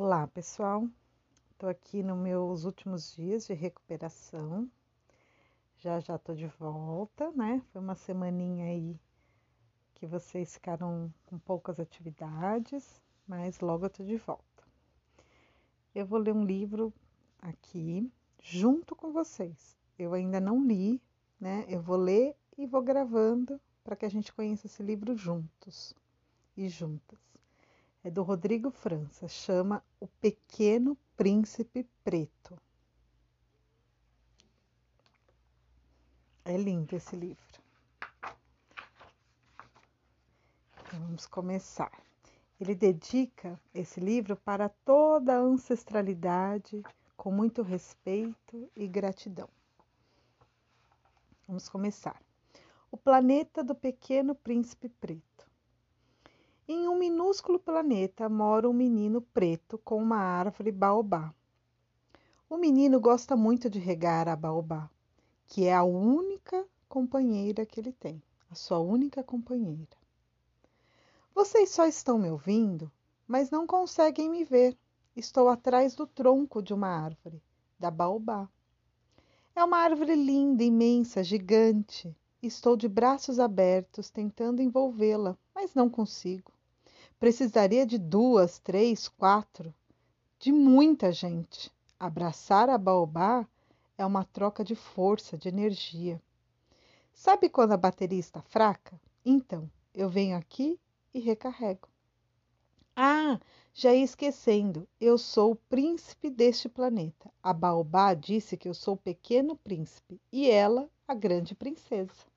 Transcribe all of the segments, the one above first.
Olá, pessoal. Estou aqui nos meus últimos dias de recuperação. Já já estou de volta, né? Foi uma semaninha aí que vocês ficaram com poucas atividades, mas logo eu estou de volta. Eu vou ler um livro aqui junto com vocês. Eu ainda não li, né? Eu vou ler e vou gravando para que a gente conheça esse livro juntos e juntas é do Rodrigo França, chama O Pequeno Príncipe Preto. É lindo esse livro. Então, vamos começar. Ele dedica esse livro para toda a ancestralidade, com muito respeito e gratidão. Vamos começar. O planeta do Pequeno Príncipe Preto. Em um minúsculo planeta mora um menino preto com uma árvore baobá. O menino gosta muito de regar a baobá, que é a única companheira que ele tem, a sua única companheira. Vocês só estão me ouvindo, mas não conseguem me ver. Estou atrás do tronco de uma árvore, da baobá. É uma árvore linda, imensa, gigante. Estou de braços abertos tentando envolvê-la, mas não consigo. Precisaria de duas, três, quatro, de muita gente. Abraçar a baobá é uma troca de força, de energia. Sabe quando a bateria está fraca? Então, eu venho aqui e recarrego. Ah, já ia esquecendo, eu sou o príncipe deste planeta. A baobá disse que eu sou o pequeno príncipe e ela a grande princesa.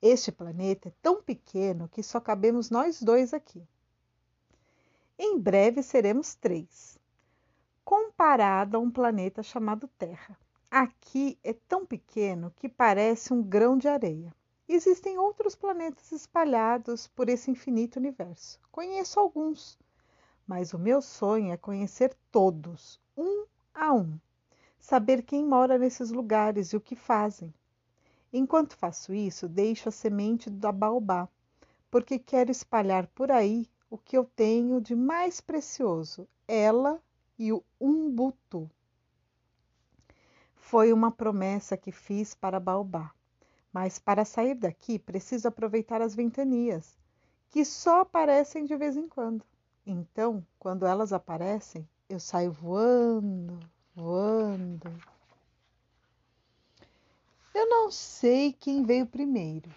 Este planeta é tão pequeno que só cabemos nós dois aqui. Em breve seremos três, comparado a um planeta chamado Terra. Aqui é tão pequeno que parece um grão de areia. Existem outros planetas espalhados por esse infinito universo. Conheço alguns, mas o meu sonho é conhecer todos, um a um. Saber quem mora nesses lugares e o que fazem. Enquanto faço isso, deixo a semente da baobá, porque quero espalhar por aí o que eu tenho de mais precioso, ela e o umbutu. Foi uma promessa que fiz para Baobá, mas para sair daqui preciso aproveitar as ventanias, que só aparecem de vez em quando. Então, quando elas aparecem, eu saio voando, voando. Eu não sei quem veio primeiro,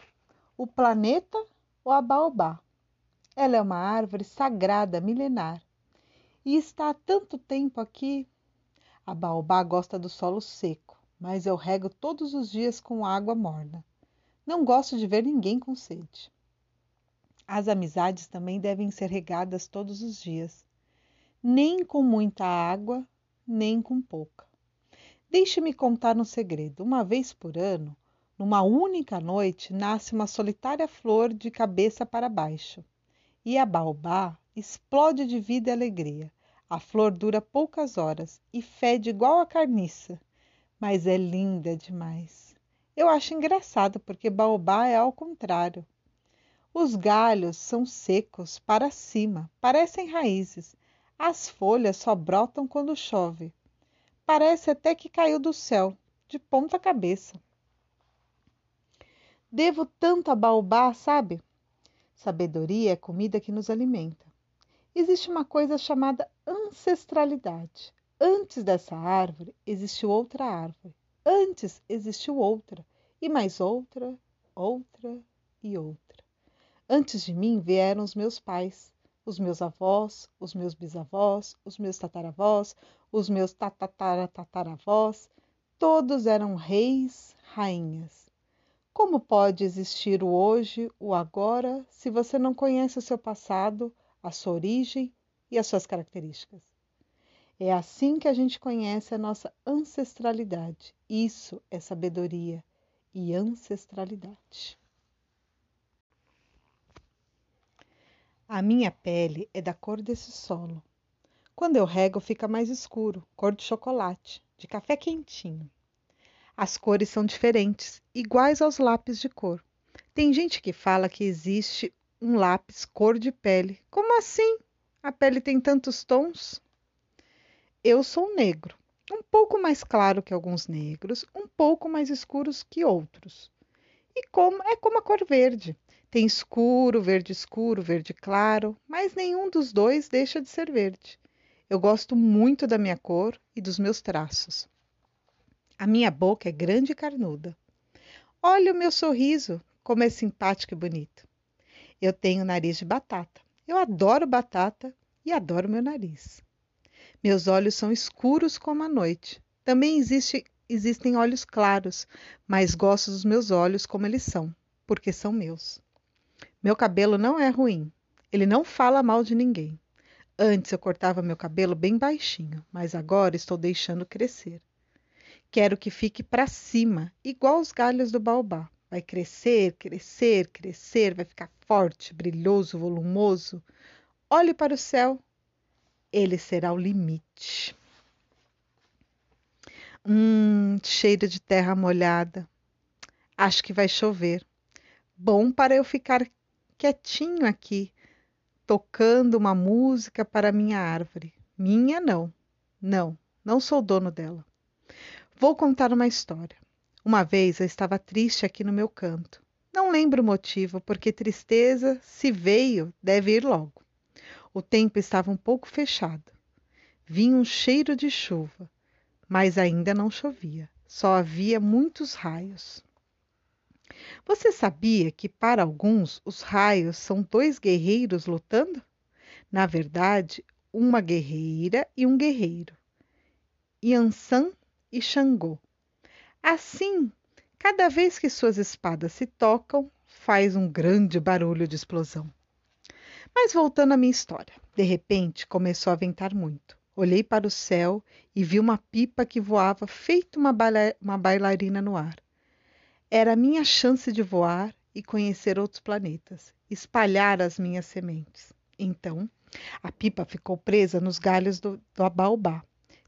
o planeta ou a baobá. Ela é uma árvore sagrada milenar e está há tanto tempo aqui. A baobá gosta do solo seco, mas eu rego todos os dias com água morna. Não gosto de ver ninguém com sede. As amizades também devem ser regadas todos os dias, nem com muita água, nem com pouca. Deixe-me contar um segredo. Uma vez por ano, numa única noite, nasce uma solitária flor de cabeça para baixo e a baobá explode de vida e alegria. A flor dura poucas horas e fede igual a carniça, mas é linda demais. Eu acho engraçado porque baobá é ao contrário. Os galhos são secos para cima, parecem raízes. As folhas só brotam quando chove. Parece até que caiu do céu, de ponta cabeça. Devo tanto a baobá, sabe? Sabedoria é comida que nos alimenta. Existe uma coisa chamada ancestralidade. Antes dessa árvore existiu outra árvore. Antes existiu outra, e mais outra, outra e outra. Antes de mim vieram os meus pais, os meus avós, os meus bisavós, os meus tataravós, os meus tataravós. Todos eram reis, rainhas. Como pode existir o hoje, o agora, se você não conhece o seu passado, a sua origem e as suas características? É assim que a gente conhece a nossa ancestralidade. Isso é sabedoria e ancestralidade. A minha pele é da cor desse solo. Quando eu rego, fica mais escuro, cor de chocolate, de café quentinho. As cores são diferentes, iguais aos lápis de cor. Tem gente que fala que existe um lápis cor de pele. Como assim? A pele tem tantos tons? Eu sou negro, um pouco mais claro que alguns negros, um pouco mais escuros que outros. E como é como a cor verde. Tem escuro, verde escuro, verde claro, mas nenhum dos dois deixa de ser verde. Eu gosto muito da minha cor e dos meus traços. A minha boca é grande e carnuda. Olha o meu sorriso, como é simpático e bonito. Eu tenho nariz de batata. Eu adoro batata e adoro meu nariz. Meus olhos são escuros como a noite. Também existe, existem olhos claros, mas gosto dos meus olhos como eles são, porque são meus. Meu cabelo não é ruim. Ele não fala mal de ninguém. Antes eu cortava meu cabelo bem baixinho, mas agora estou deixando crescer. Quero que fique para cima, igual os galhos do baobá. Vai crescer, crescer, crescer, vai ficar forte, brilhoso, volumoso. Olhe para o céu, ele será o limite. Hum, cheiro de terra molhada. Acho que vai chover. Bom para eu ficar quietinho aqui, tocando uma música para minha árvore. Minha não. Não, não sou dono dela. Vou contar uma história. Uma vez eu estava triste aqui no meu canto. Não lembro o motivo, porque tristeza, se veio, deve ir logo. O tempo estava um pouco fechado. Vinha um cheiro de chuva, mas ainda não chovia. Só havia muitos raios. Você sabia que para alguns os raios são dois guerreiros lutando? Na verdade, uma guerreira e um guerreiro. Yansan e Xangô. Assim, cada vez que suas espadas se tocam, faz um grande barulho de explosão. Mas voltando à minha história, de repente começou a ventar muito. Olhei para o céu e vi uma pipa que voava feito uma, uma bailarina no ar. Era a minha chance de voar e conhecer outros planetas, espalhar as minhas sementes. Então, a pipa ficou presa nos galhos do, do.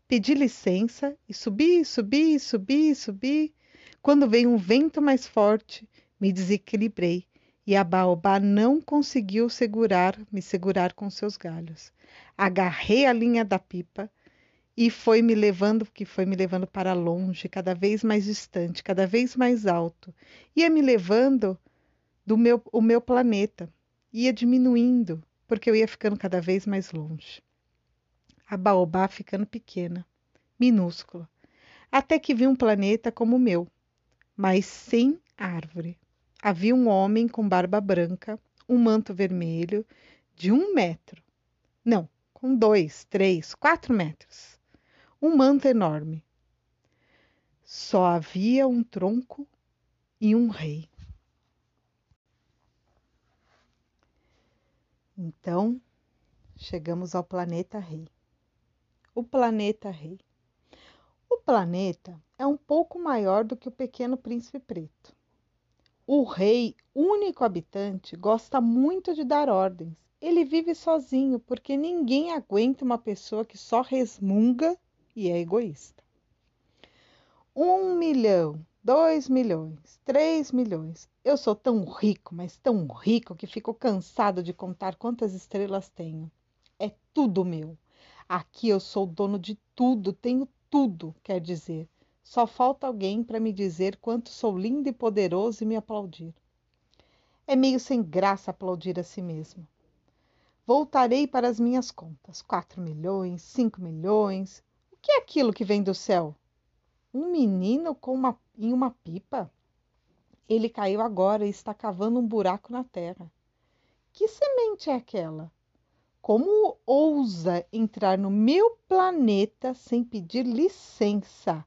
Pedi licença e subi, subi, subi, subi. Quando veio um vento mais forte, me desequilibrei e a baobá não conseguiu segurar, me segurar com seus galhos. Agarrei a linha da pipa e foi me levando, que foi me levando para longe, cada vez mais distante, cada vez mais alto. Ia me levando do meu, o meu planeta, ia diminuindo, porque eu ia ficando cada vez mais longe. A baobá ficando pequena, minúscula, até que vi um planeta como o meu, mas sem árvore. Havia um homem com barba branca, um manto vermelho, de um metro. Não, com dois, três, quatro metros um manto enorme. Só havia um tronco e um rei. Então, chegamos ao planeta Rei. O planeta Rei. O planeta é um pouco maior do que o pequeno príncipe preto. O rei, único habitante, gosta muito de dar ordens. Ele vive sozinho porque ninguém aguenta uma pessoa que só resmunga e é egoísta. Um milhão, dois milhões, três milhões. Eu sou tão rico, mas tão rico que fico cansado de contar quantas estrelas tenho. É tudo meu. Aqui eu sou dono de tudo, tenho tudo, quer dizer. Só falta alguém para me dizer quanto sou lindo e poderoso e me aplaudir. É meio sem graça aplaudir a si mesmo. Voltarei para as minhas contas. Quatro milhões, cinco milhões que é aquilo que vem do céu? Um menino com uma, em uma pipa? Ele caiu agora e está cavando um buraco na terra. Que semente é aquela? Como ousa entrar no meu planeta sem pedir licença?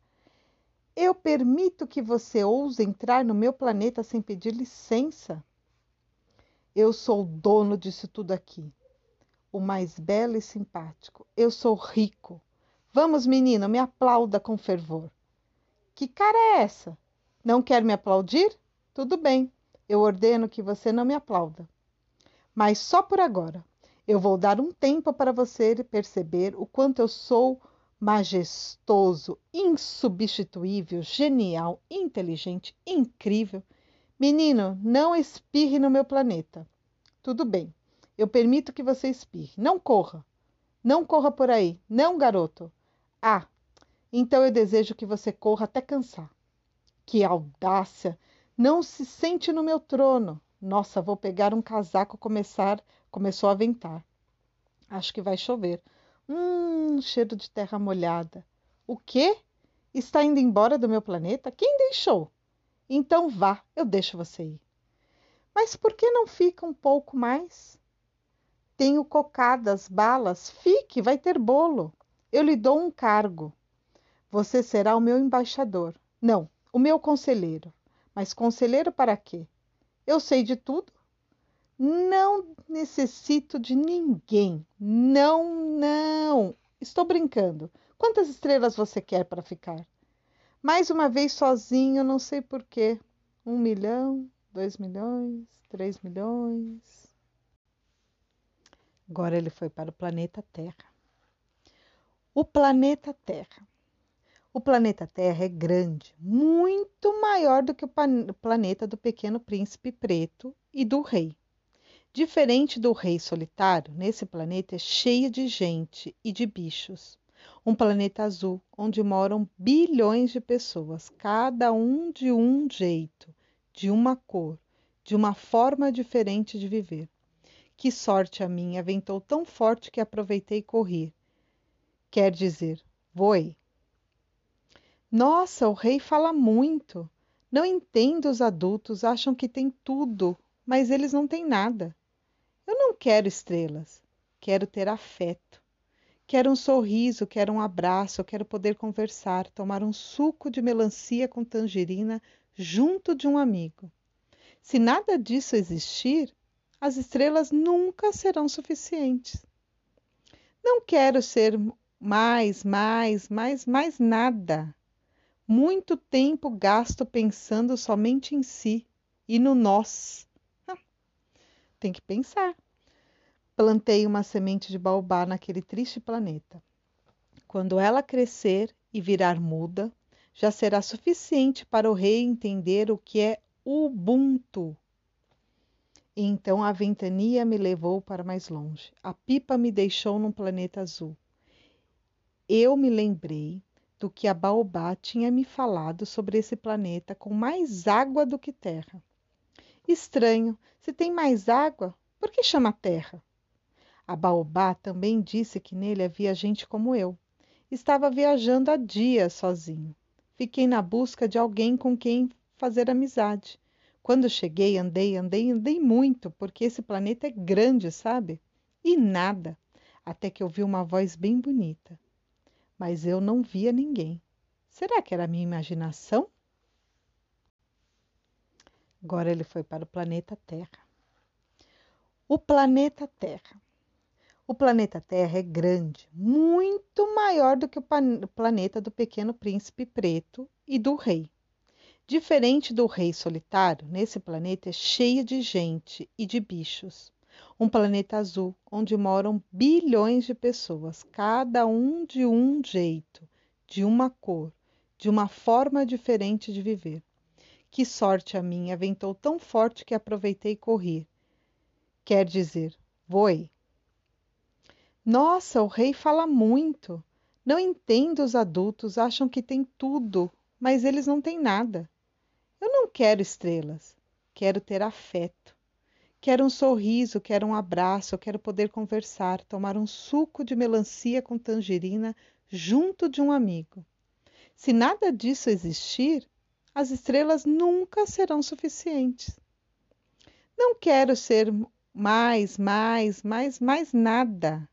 Eu permito que você ouse entrar no meu planeta sem pedir licença? Eu sou o dono disso tudo aqui, o mais belo e simpático. Eu sou rico. Vamos, menino, me aplauda com fervor. Que cara é essa? Não quer me aplaudir? Tudo bem, eu ordeno que você não me aplauda. Mas só por agora. Eu vou dar um tempo para você perceber o quanto eu sou majestoso, insubstituível, genial, inteligente, incrível. Menino, não espirre no meu planeta. Tudo bem, eu permito que você espirre. Não corra. Não corra por aí. Não, garoto. Ah, então eu desejo que você corra até cansar. Que audácia! Não se sente no meu trono. Nossa, vou pegar um casaco começar. Começou a ventar. Acho que vai chover. Hum, cheiro de terra molhada. O quê? Está indo embora do meu planeta? Quem deixou? Então vá, eu deixo você ir. Mas por que não fica um pouco mais? Tenho cocadas, balas. Fique, vai ter bolo. Eu lhe dou um cargo. Você será o meu embaixador. Não, o meu conselheiro. Mas conselheiro para quê? Eu sei de tudo. Não necessito de ninguém. Não, não. Estou brincando. Quantas estrelas você quer para ficar? Mais uma vez sozinho, não sei porquê. Um milhão, dois milhões, três milhões. Agora ele foi para o planeta Terra. O planeta Terra o planeta Terra é grande, muito maior do que o planeta do Pequeno Príncipe Preto e do Rei. Diferente do Rei Solitário, nesse planeta é cheio de gente e de bichos. Um planeta azul onde moram bilhões de pessoas, cada um de um jeito, de uma cor, de uma forma diferente de viver. Que sorte a minha, ventou tão forte que aproveitei corri. Quer dizer, voei. Nossa, o rei fala muito. Não entendo os adultos, acham que tem tudo, mas eles não têm nada. Eu não quero estrelas, quero ter afeto. Quero um sorriso, quero um abraço, quero poder conversar, tomar um suco de melancia com tangerina junto de um amigo. Se nada disso existir, as estrelas nunca serão suficientes. Não quero ser mais, mais, mais, mais nada. Muito tempo gasto pensando somente em si e no nós. Ah, tem que pensar. Plantei uma semente de baobá naquele triste planeta. Quando ela crescer e virar muda, já será suficiente para o rei entender o que é Ubuntu. E então a ventania me levou para mais longe. A pipa me deixou num planeta azul. Eu me lembrei do que a Baobá tinha me falado sobre esse planeta com mais água do que terra. Estranho, se tem mais água, por que chama Terra? A Baobá também disse que nele havia gente como eu. Estava viajando há dias sozinho. Fiquei na busca de alguém com quem fazer amizade. Quando cheguei, andei, andei, andei muito, porque esse planeta é grande, sabe? E nada, até que ouvi uma voz bem bonita mas eu não via ninguém. Será que era minha imaginação? Agora ele foi para o planeta Terra. O planeta Terra. O planeta Terra é grande, muito maior do que o planeta do Pequeno Príncipe Preto e do Rei. Diferente do Rei Solitário, nesse planeta é cheio de gente e de bichos um planeta azul onde moram bilhões de pessoas, cada um de um jeito, de uma cor, de uma forma diferente de viver. Que sorte a minha, ventou tão forte que aproveitei e corri. Quer dizer, voei. Nossa, o rei fala muito. Não entendo os adultos, acham que tem tudo, mas eles não têm nada. Eu não quero estrelas, quero ter afeto. Quero um sorriso, quero um abraço, quero poder conversar, tomar um suco de melancia com tangerina junto de um amigo. Se nada disso existir, as estrelas nunca serão suficientes. Não quero ser mais, mais, mais, mais nada.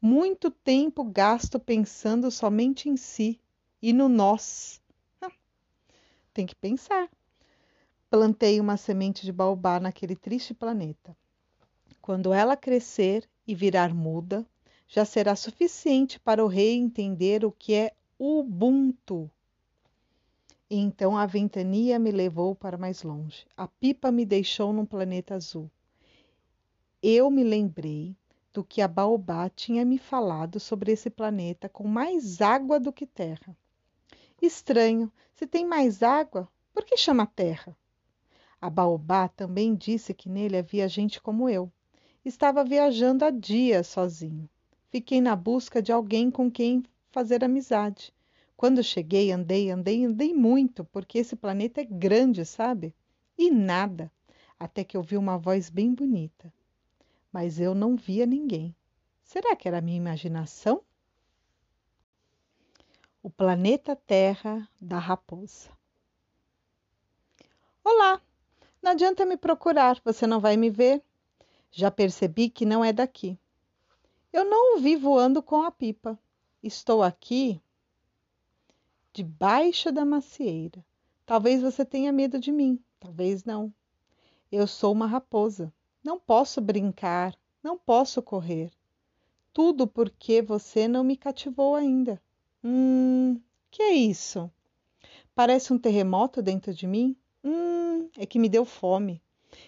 Muito tempo gasto pensando somente em si e no nós. Ah, tem que pensar. Plantei uma semente de baobá naquele triste planeta. Quando ela crescer e virar muda, já será suficiente para o rei entender o que é Ubuntu. E então a ventania me levou para mais longe. A pipa me deixou num planeta azul. Eu me lembrei do que a Baobá tinha me falado sobre esse planeta com mais água do que terra. Estranho, se tem mais água, por que chama Terra? A Baobá também disse que nele havia gente como eu. Estava viajando há dias sozinho. Fiquei na busca de alguém com quem fazer amizade. Quando cheguei, andei, andei, andei muito, porque esse planeta é grande, sabe? E nada, até que eu vi uma voz bem bonita. Mas eu não via ninguém. Será que era minha imaginação? O planeta Terra da Raposa. Olá! Não adianta me procurar, você não vai me ver. Já percebi que não é daqui. Eu não o vi voando com a pipa. Estou aqui debaixo da macieira. Talvez você tenha medo de mim, talvez não. Eu sou uma raposa. Não posso brincar, não posso correr. Tudo porque você não me cativou ainda. Hum, que é isso? Parece um terremoto dentro de mim? Hum, é que me deu fome.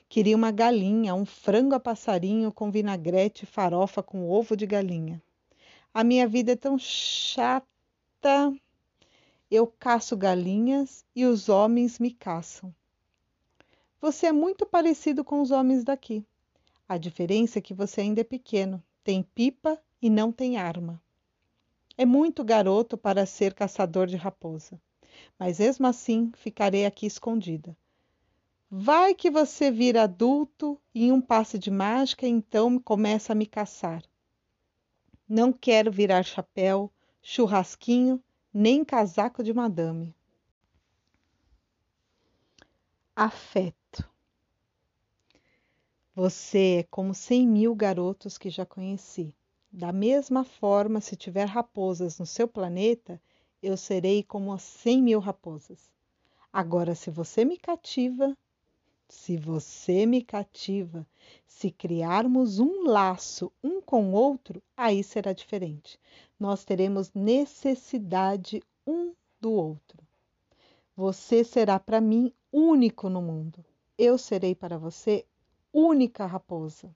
Queria uma galinha, um frango a passarinho com vinagrete e farofa com ovo de galinha. A minha vida é tão chata. Eu caço galinhas e os homens me caçam. Você é muito parecido com os homens daqui. A diferença é que você ainda é pequeno, tem pipa e não tem arma. É muito garoto para ser caçador de raposa, mas mesmo assim ficarei aqui escondida. Vai que você vira adulto e em um passe de mágica então começa a me caçar. Não quero virar chapéu, churrasquinho nem casaco de madame. Afeto. Você é como cem mil garotos que já conheci. Da mesma forma, se tiver raposas no seu planeta, eu serei como as cem mil raposas. Agora, se você me cativa, se você me cativa, se criarmos um laço um com o outro, aí será diferente nós teremos necessidade um do outro. Você será para mim único no mundo. Eu serei para você única raposa.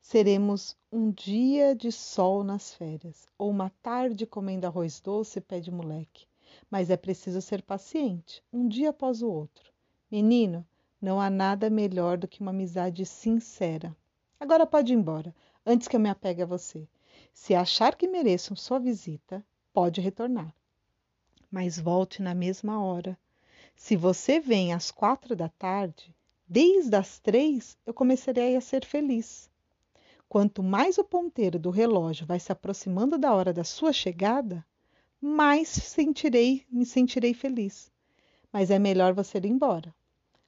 Seremos um dia de sol nas férias, ou uma tarde comendo arroz doce e pé de moleque. Mas é preciso ser paciente, um dia após o outro. Menino, não há nada melhor do que uma amizade sincera. Agora pode ir embora, antes que eu me apegue a você. Se achar que mereçam sua visita, pode retornar. Mas volte na mesma hora. Se você vem às quatro da tarde, desde as três eu começarei a ser feliz. Quanto mais o ponteiro do relógio vai se aproximando da hora da sua chegada, mais sentirei, me sentirei feliz. Mas é melhor você ir embora.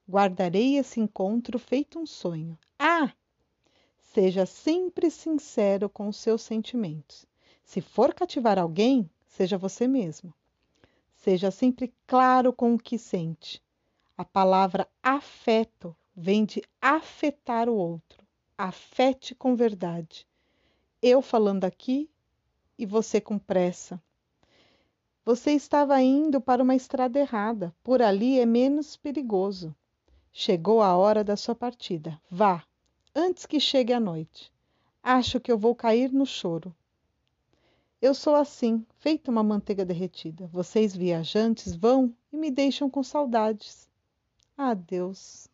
Guardarei esse encontro feito um sonho. Ah, Seja sempre sincero com os seus sentimentos. Se for cativar alguém, seja você mesmo. Seja sempre claro com o que sente. A palavra afeto vem de afetar o outro. Afete com verdade. Eu falando aqui e você com pressa. Você estava indo para uma estrada errada. Por ali é menos perigoso. Chegou a hora da sua partida. Vá, antes que chegue a noite. Acho que eu vou cair no choro. Eu sou assim, feita uma manteiga derretida. Vocês viajantes vão e me deixam com saudades. Adeus.